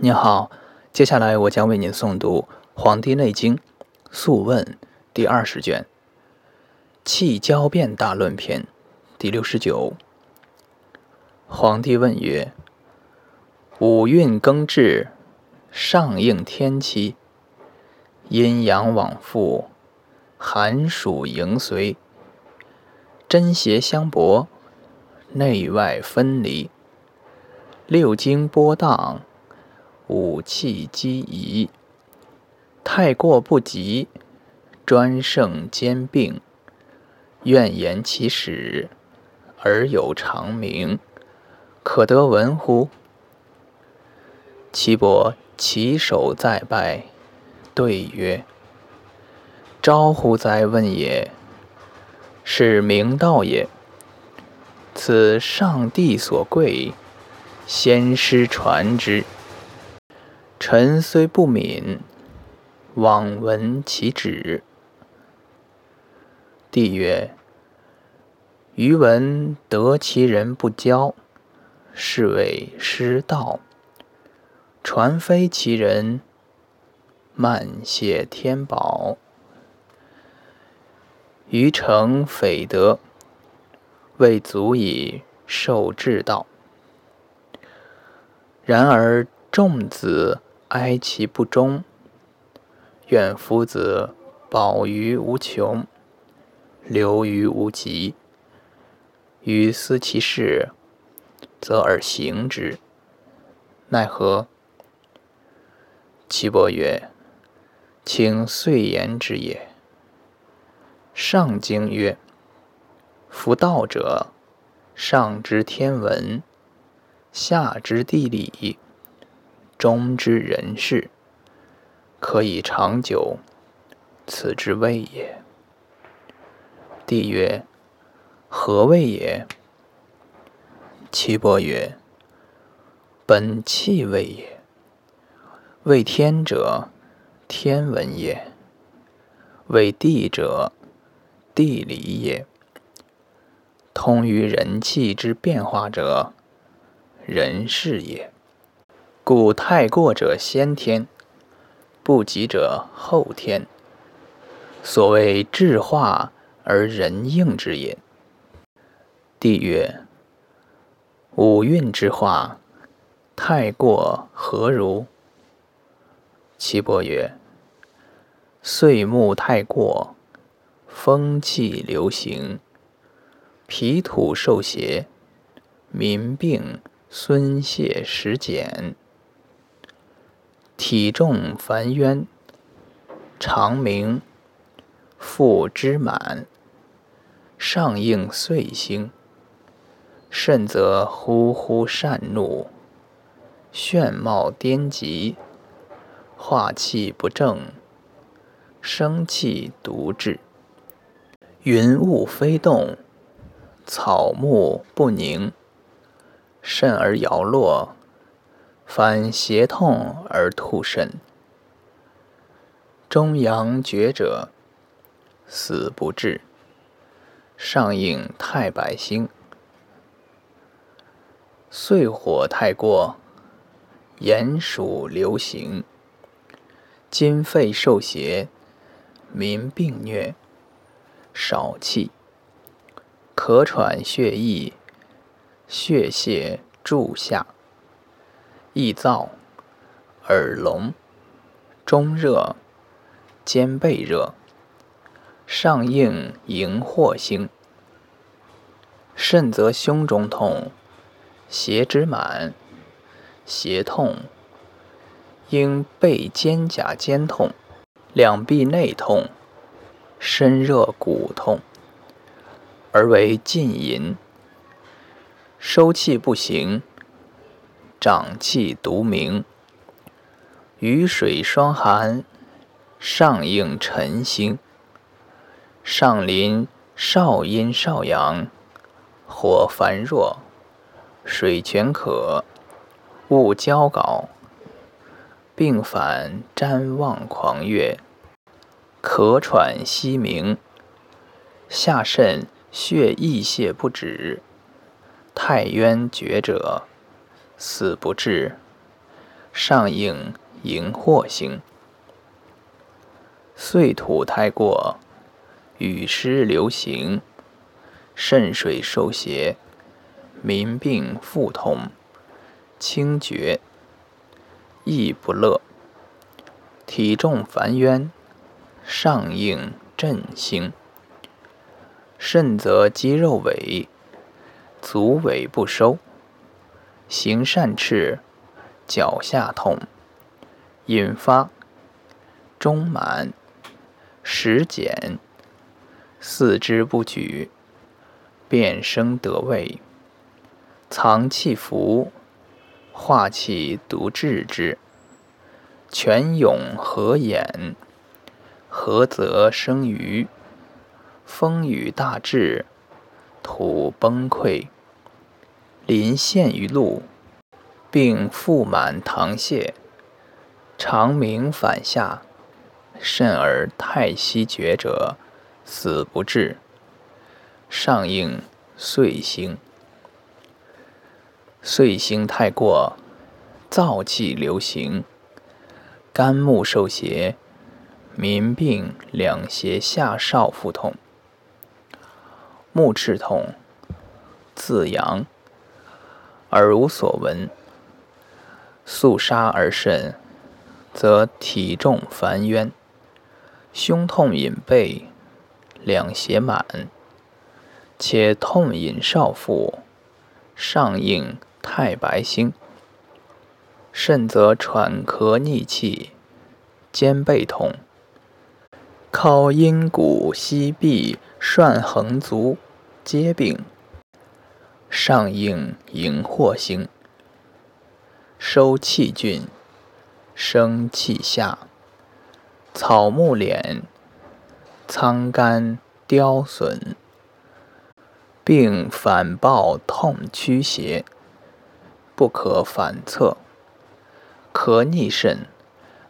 您好，接下来我将为您诵读《黄帝内经·素问》第二十卷《气交变大论篇》第六十九。皇帝问曰：“五运更至，上应天期，阴阳往复，寒暑迎随，真邪相搏，内外分离，六经波荡。”五气机宜，太过不及，专胜兼并，愿言其始，而有长鸣，可得闻乎？岐伯起手再拜，对曰：“招乎哉问也！是明道也。此上帝所贵，先师传之。”臣虽不敏，罔闻其旨。帝曰：“余闻得其人不教，是谓失道；传非其人，慢谢天宝。余诚匪德，未足以受至道。然而众子。”哀其不忠，愿夫子保于无穷，留于无极。于思其事，则而行之，奈何？岐伯曰：“请遂言之也。”上经曰：“夫道者，上知天文，下知地理。”中之人事，可以长久，此之谓也。帝曰：何谓也？岐伯曰：本气谓也。为天者，天文也；为地者，地理也。通于人气之变化者，人事也。故太过者先天，不及者后天。所谓智化而人应之也。帝曰：五运之化，太过何如？岐伯曰：岁木太过，风气流行，脾土受邪，民病孙泄食减。体重烦冤，长鸣，腹之满，上应岁星。甚则忽忽善怒，眩冒颠急，化气不正，生气独滞。云雾飞动，草木不宁，甚而摇落。反胁痛而吐甚，中阳厥者死不治。上应太白星，岁火太过，炎暑流行，今肺受邪，民病虐，少气，咳喘血溢，血泄注下。易燥，耳聋，中热，肩背热，上应荧惑星。肾则胸中痛，胁之满，胁痛，应背肩胛间痛，两臂内痛，身热骨痛，而为禁淫，收气不行。长气独明，雨水霜寒，上应晨星。上临少阴少阳，火烦弱，水泉渴，物焦槁，病反瞻望狂悦，咳喘息鸣，下肾血溢泄不止，太渊厥者。死不治，上应荧惑星。岁土太过，雨湿流行，肾水受邪，民病腹痛，清绝，亦不乐。体重烦冤，上应震星。肾则肌肉萎，足萎不收，行善赤，脚下痛，引发中满。食减，四肢不举，变生得位，藏气浮，化气独治之。泉涌合眼，合则生鱼。风雨大至，土崩溃，临陷于路，并腹满溏泻，肠鸣反下。甚而太息绝者，死不治。上应岁星，岁星太过，燥气流行，肝木受邪，民病两胁下少腹痛，目赤痛，自阳，耳无所闻，肃杀而甚，则体重烦冤。胸痛隐背，两胁满，且痛隐少腹，上应太白星。肾则喘咳逆气，肩背痛，靠阴骨膝臂涮横足皆病。上应荧惑星。收气峻，生气下。草木敛，苍干凋损，并反暴痛驱邪，不可反侧，咳逆肾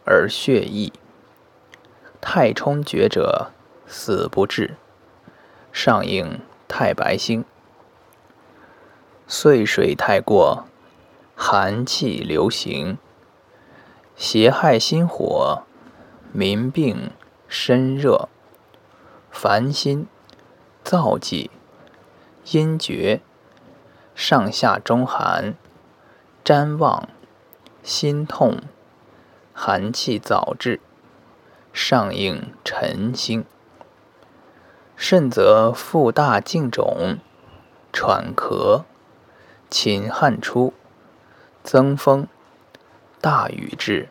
而血溢。太冲厥者，死不治。上应太白星。岁水太过，寒气流行，邪害心火。民病身热，烦心，燥悸，阴厥，上下中寒，瞻望，心痛，寒气早至，上应辰星。肾则腹大颈肿，喘咳，秦汉初，增风，大雨至。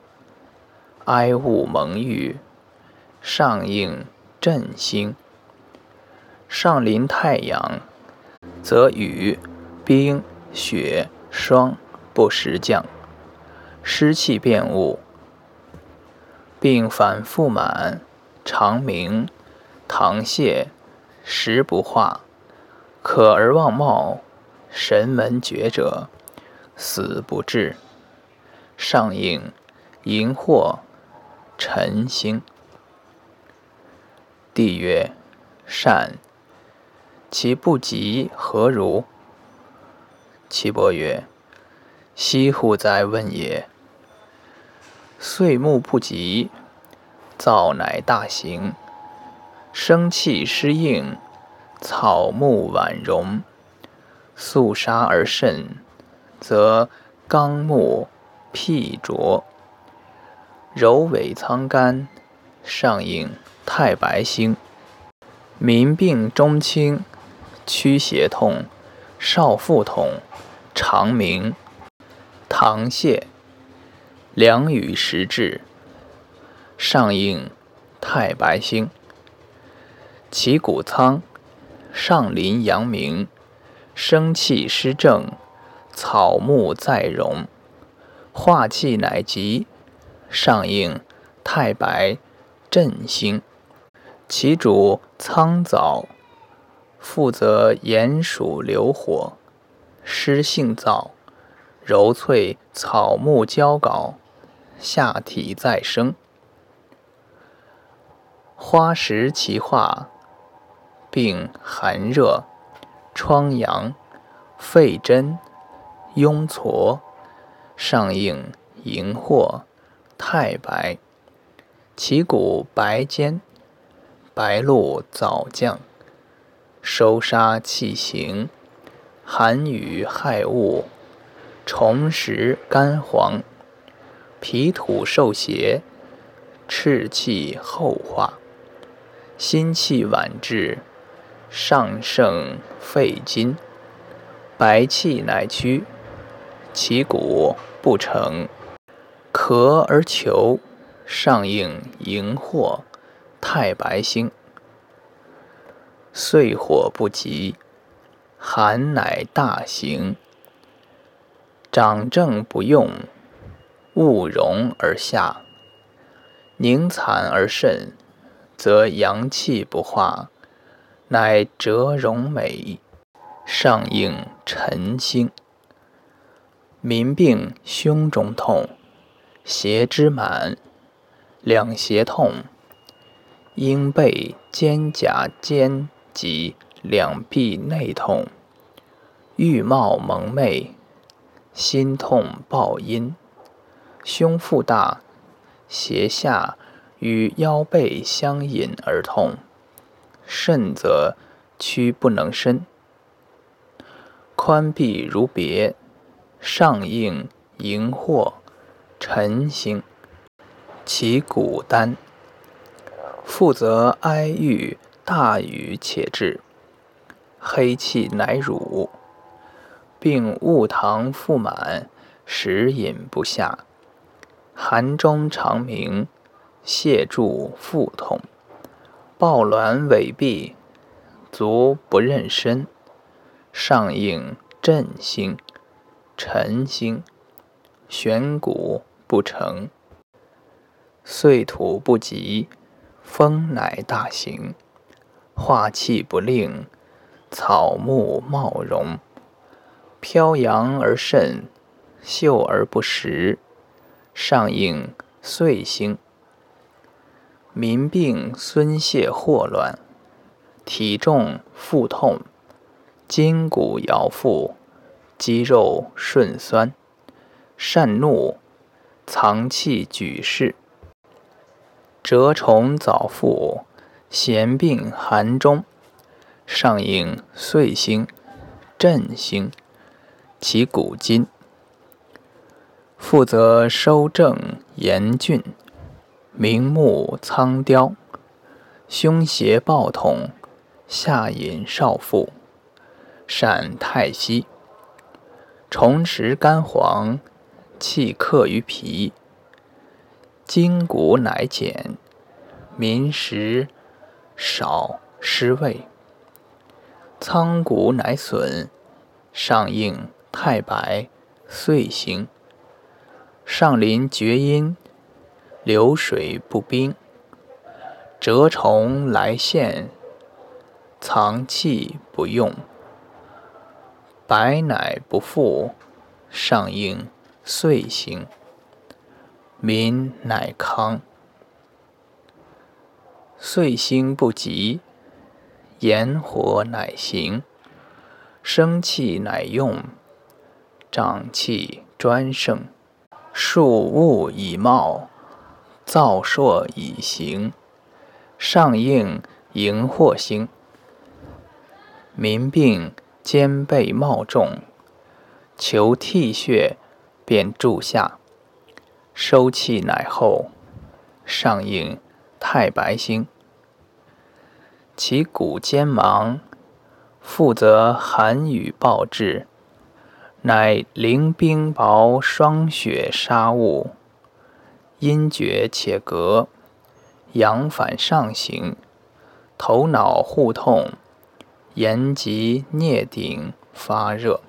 哀物蒙郁，上应震星。上临太阳，则雨、冰、雪、霜不时降，湿气变物，并反复满，肠鸣，溏泻，食不化，渴而忘冒，神门绝者，死不治。上应荧惑。辰星。帝曰：“善。其不及何如？”岐伯曰：“惜乎哉问也！岁木不及，燥乃大行；生气失应，草木婉容。肃杀而甚，则刚木辟浊。”柔尾苍干，上应太白星。民病中轻，驱邪痛，少腹痛，肠鸣，溏泻，凉雨时至，上应太白星。其骨苍，上临阳明，生气失正，草木在荣，化气乃极。上应太白震星，其主苍藻，负责炎暑流火，湿性燥，柔脆草木焦槁，下体再生。花实其化，并寒热，疮疡，肺真，痈痤，上应荧惑，太白。其骨白坚，白露早降。收杀气行，寒雨害物，虫食干黄。脾土受邪，赤气后化。心气晚至，上盛肺金。白气乃屈，其骨不成，咳而求，上应荧惑，太白星。岁火不及，寒乃大行。长正不用，物荣而下。凝惨而甚，则阳气不化，乃折荣美。上应辰星，民病胸中痛，胁之满，两胁痛，阴背肩胛间及两臂内痛，欲冒蒙昧，心痛暴阴，胸腹大，胁下与腰背相引而痛，甚则屈不能伸。宽臂如别，上应荧惑，辰星。其骨丹，负则哀郁，大雨且至，黑气乃乳，并物堂腹满，食饮不下，寒中长鸣，泻注腹痛，抱挛痿痹，足不认身。上应震星、辰星，悬骨不成，岁土不及，风乃大行，化气不令，草木茂荣，飘扬而甚，秀而不实。上应岁星，民病孙泄霍乱，体重腹痛。筋骨摇腹，肌肉顺酸，善怒，藏气举事，蛰虫早腹，闲病寒中，上应岁星、震星，其骨筋，负责收正严峻，明目苍雕，胸胁暴痛，下引少腹。善太息，重食肝黄，气克于脾，筋骨乃减，民食少失胃，仓骨乃损，上应太白岁行，上临厥阴，流水不冰，蛰虫来现，藏气不用。白乃不复，上应岁行，民乃康。岁星不及，炎火乃行，生气乃用，长气专盛，树物以茂，燥硕以行，上应荧惑星，民病。肩背冒重，求涕血，便注下，收气乃后，上应太白星。其骨坚芒，负责寒雨暴至，乃凌冰雹霜雪杀雾，阴厥且隔，阳反上行，头脑互痛。言及颞顶发热，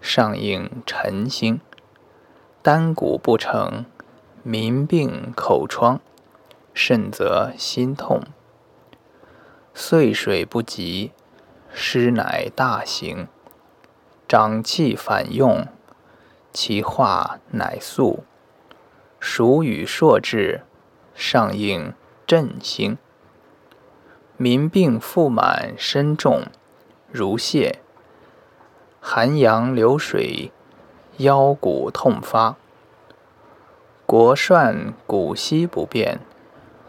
上应辰星，丹骨不成，民病口疮，甚则心痛。岁水不及，湿乃大行，长气反用，其化乃速。暑雨朔至，上应震星。民病腹满身重，如泻；寒阳流水，腰骨痛发，国涮骨息不变，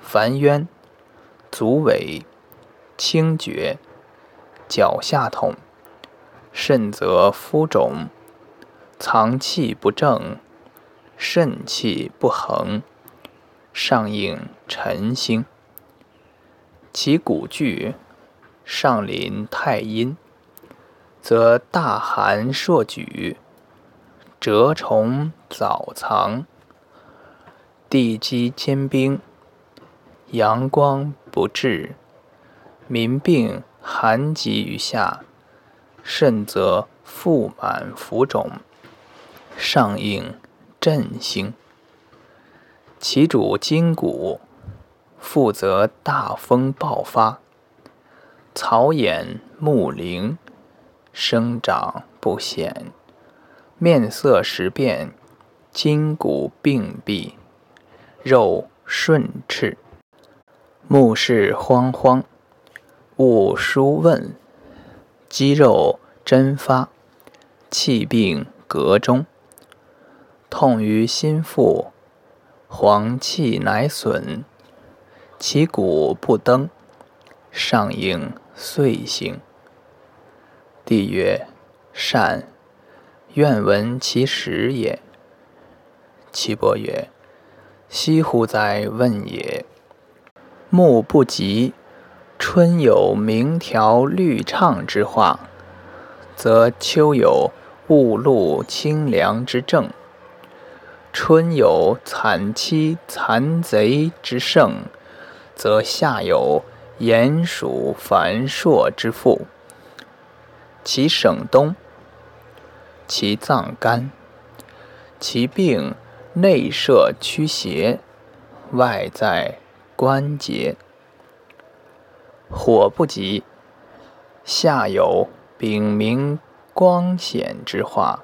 烦冤，足痿，清厥，脚下痛，肾则肤肿，藏气不正，肾气不恒，上应辰星。其骨具上临太阴，则大寒朔举，蛰虫早藏，地基坚冰，阳光不至，民病寒疾于下，肾则腹满浮肿，上应振兴。其主筋骨。负责大风爆发，草眼木灵，生长不显，面色时变，筋骨病闭，肉顺赤，目视慌慌，勿疏问，肌肉针发，气病膈中，痛于心腹，黄气乃损。其骨不登，上应岁星。帝曰：善。愿闻其实也。岐伯曰：惜乎哉问也！木不及，春有鸣条绿畅之化，则秋有雾露清凉之症；春有惨凄残贼之盛。则夏有炎暑烦朔之腹，其省冬，其脏肝，其病内摄驱邪，外在关节。火不及，下有丙明光显之化，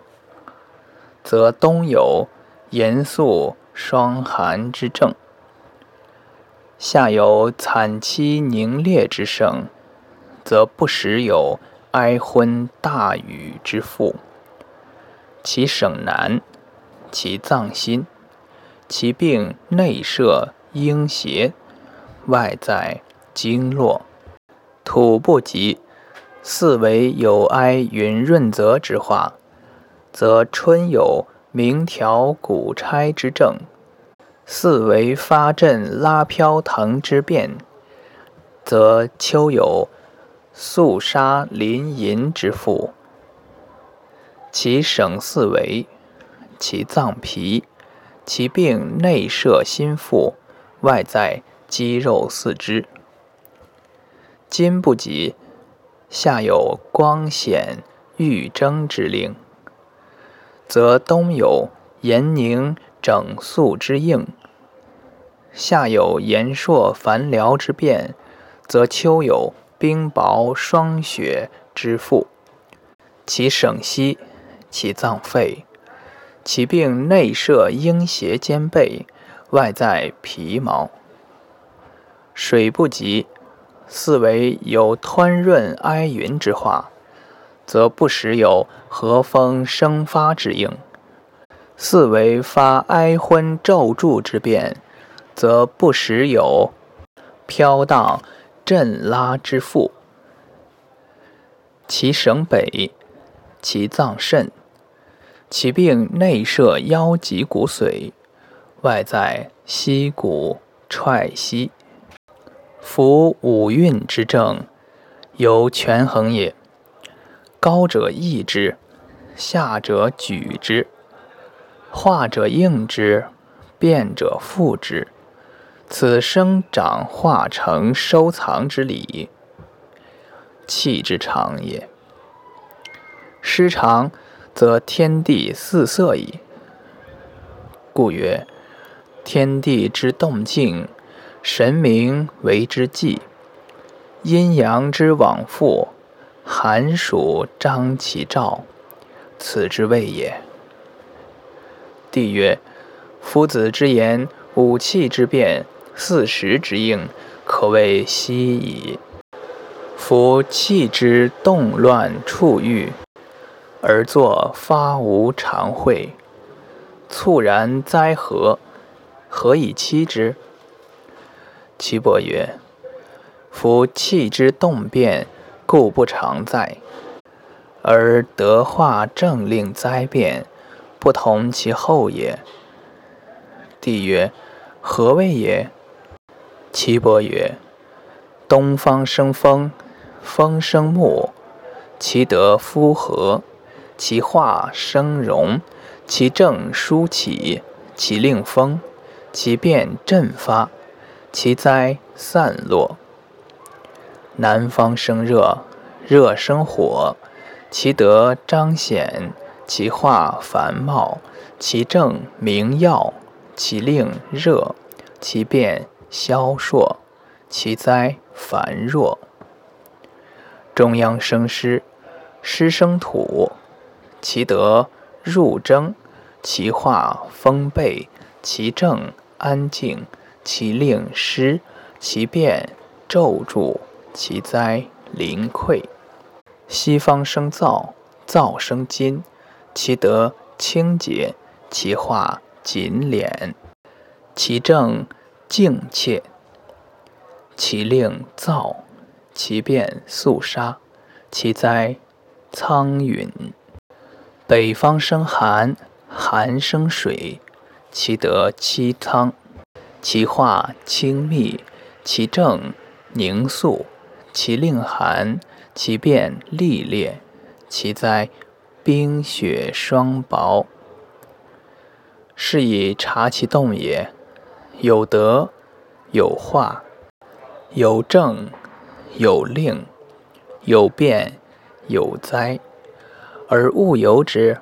则冬有严肃霜寒之症。下有惨凄凝冽之盛，则不时有哀昏大雨之腹。其省南，其脏心，其病内摄阴邪，外在经络。土不及，四维有哀云润泽之化，则春有明条鼓钗之症。四维发震拉飘腾之变，则秋有肃杀临淫之腹。其省四维，其脏皮，其病内摄心腹，外在肌肉四肢。今不及，下有光显欲征之令，则冬有炎凝整肃之应。夏有炎朔烦疗之变，则秋有冰雹霜雪之腹。其省息，其脏肺，其病内摄阴邪兼备，外在皮毛。水不及，四为有湍润哀云之化，则不时有和风生发之应。四维发哀昏骤注之变。则不时有飘荡震拉之腹，其省北，其脏肾，其病内摄腰脊骨髓，外在膝骨踹膝。夫五运之症，由权衡也。高者抑之，下者举之，化者应之，变者复之。此生长化成收藏之理，气之长也。失常，则天地四色矣。故曰：天地之动静，神明为之纪；阴阳之往复，寒暑张其兆，此之谓也。帝曰：夫子之言，五气之变。四时之应，可谓悉矣。夫气之动乱处郁，而作发无常会，猝然灾何，何以期之？岐伯曰：夫气之动变，故不常在；而德化政令灾变，不同其后也。帝曰：何谓也？岐伯曰：东方生风，风生木，其德夫和，其化生荣，其正舒起，其令风，其变振发，其灾散落。南方生热，热生火，其德彰显，其化繁茂，其正明耀，其令热，其变消烁，其灾繁弱。中央生湿，湿生土，其德入征，其化丰备，其正安静，其令湿，其变骤著。其灾临溃。西方生燥，燥生金，其德清洁，其化紧敛，其正静切，其令燥，其变肃杀，其灾苍陨。北方生寒，寒生水，其德凄苍，其化清密，其正凝肃。其令寒，其变历烈，其灾冰雪霜雹。是以察其动也，有德，有化，有正，有令，有变，有灾，而物由之，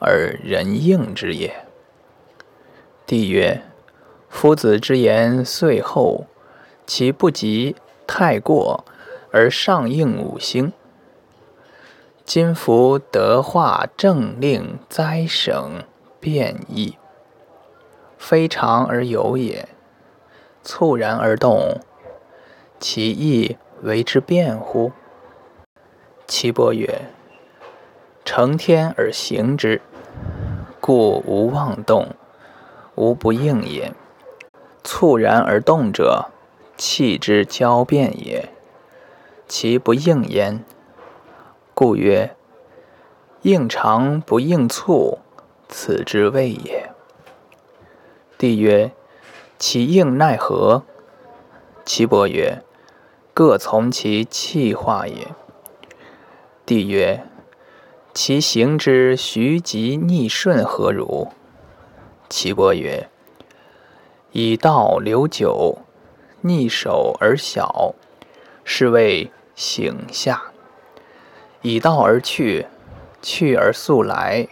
而人应之也。帝曰：夫子之言遂厚，其不及。太过而上应五星，今夫德化政令灾省变异，非常而有也，猝然而动，其意为之变乎？岐伯曰：成天而行之，故无妄动，无不应也。猝然而动者。气之交变也，其不应焉，故曰：应长不应促，此之谓也。帝曰：其应奈何？岐伯曰：各从其气化也。帝曰：其行之徐疾逆顺何如？岐伯曰：以道流久。逆守而小，是谓醒下；以道而去，去而速来，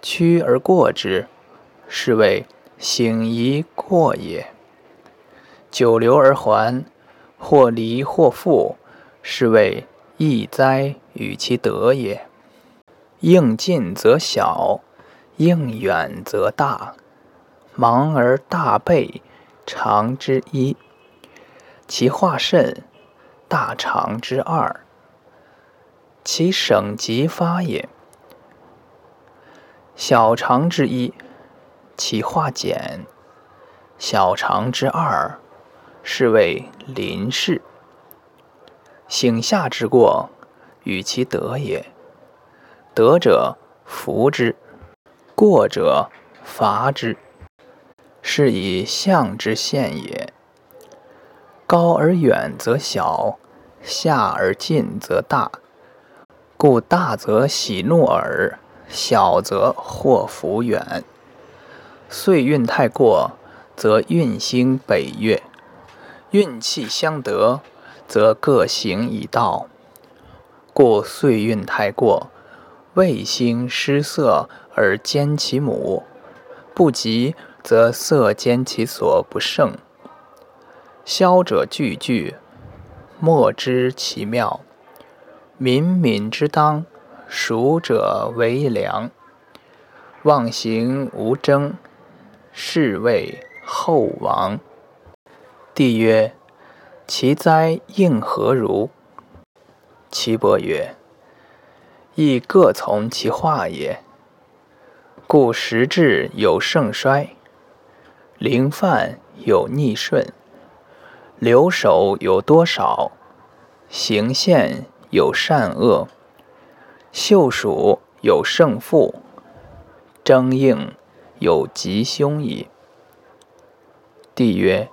趋而过之，是谓醒夷过也。久留而还，或离或复，是谓易哉与其德也。应近则小，应远则大。忙而大备，常之一。其化甚，大肠之二；其省即发也。小肠之一，其化简；小肠之二，是谓临事。醒下之过，与其德也。德者福之，过者罚之，是以象之现也。高而远则小，下而近则大。故大则喜怒耳，小则祸福远。岁运太过，则运星北越；运气相得，则各行已道。故岁运太过，卫星失色而兼其母；不及，则色兼其所不胜。消者句句，莫知其妙；敏敏之当，熟者为良。妄行无争，是谓后亡。帝曰：其灾应何如？岐伯曰：亦各从其化也。故时至有盛衰，灵犯有逆顺，留守有多少？行宪有善恶，秀属有胜负，争应有吉凶矣。帝曰：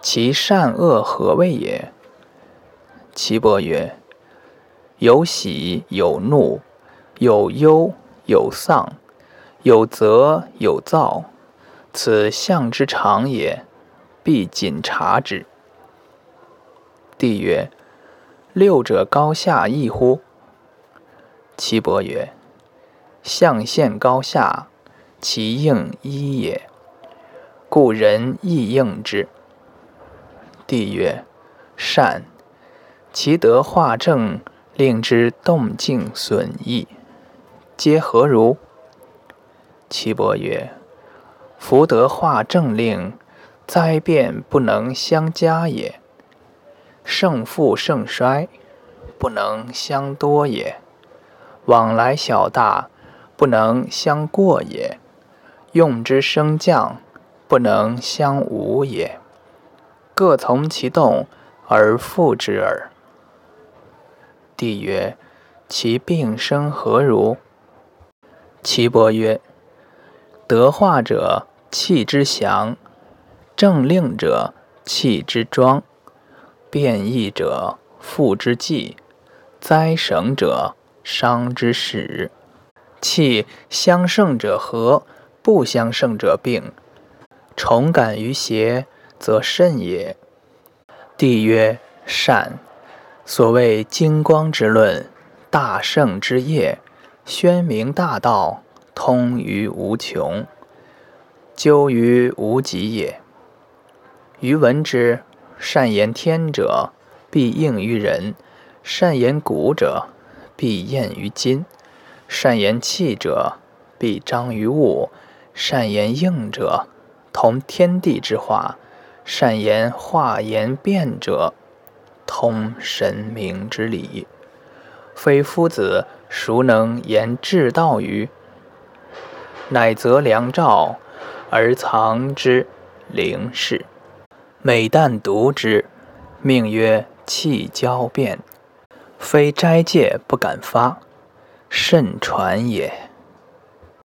其善恶何谓也？岐伯曰：有喜有怒，有忧有丧，有泽有躁，此象之常也，必谨察之。帝曰：六者高下异乎？岐伯曰：象限高下，其应一也，故人亦应之。帝曰：善。其德化正，令之动静损益，皆何如？岐伯曰：福德化正令，灾变不能相加也；胜负盛衰，不能相多也；往来小大，不能相过也；用之升降，不能相无也。各从其动而复之耳。帝曰：其病生何如？岐伯曰：德化者，气之祥；正令者，气之庄；变异者，复之计；灾省者，伤之始。气相胜者和，不相胜者病。重感于邪，则甚也。帝曰：善。所谓金光之论，大圣之业，宣明大道，通于无穷，究于无极也。余闻之：善言天者，必应于人；善言古者，必验于今；善言气者，必彰于物；善言应者，同天地之化；善言化言变者。通神明之理，非夫子孰能言至道于？乃择良兆而藏之灵视，每旦读之，命曰气交变，非斋戒不敢发，甚传也。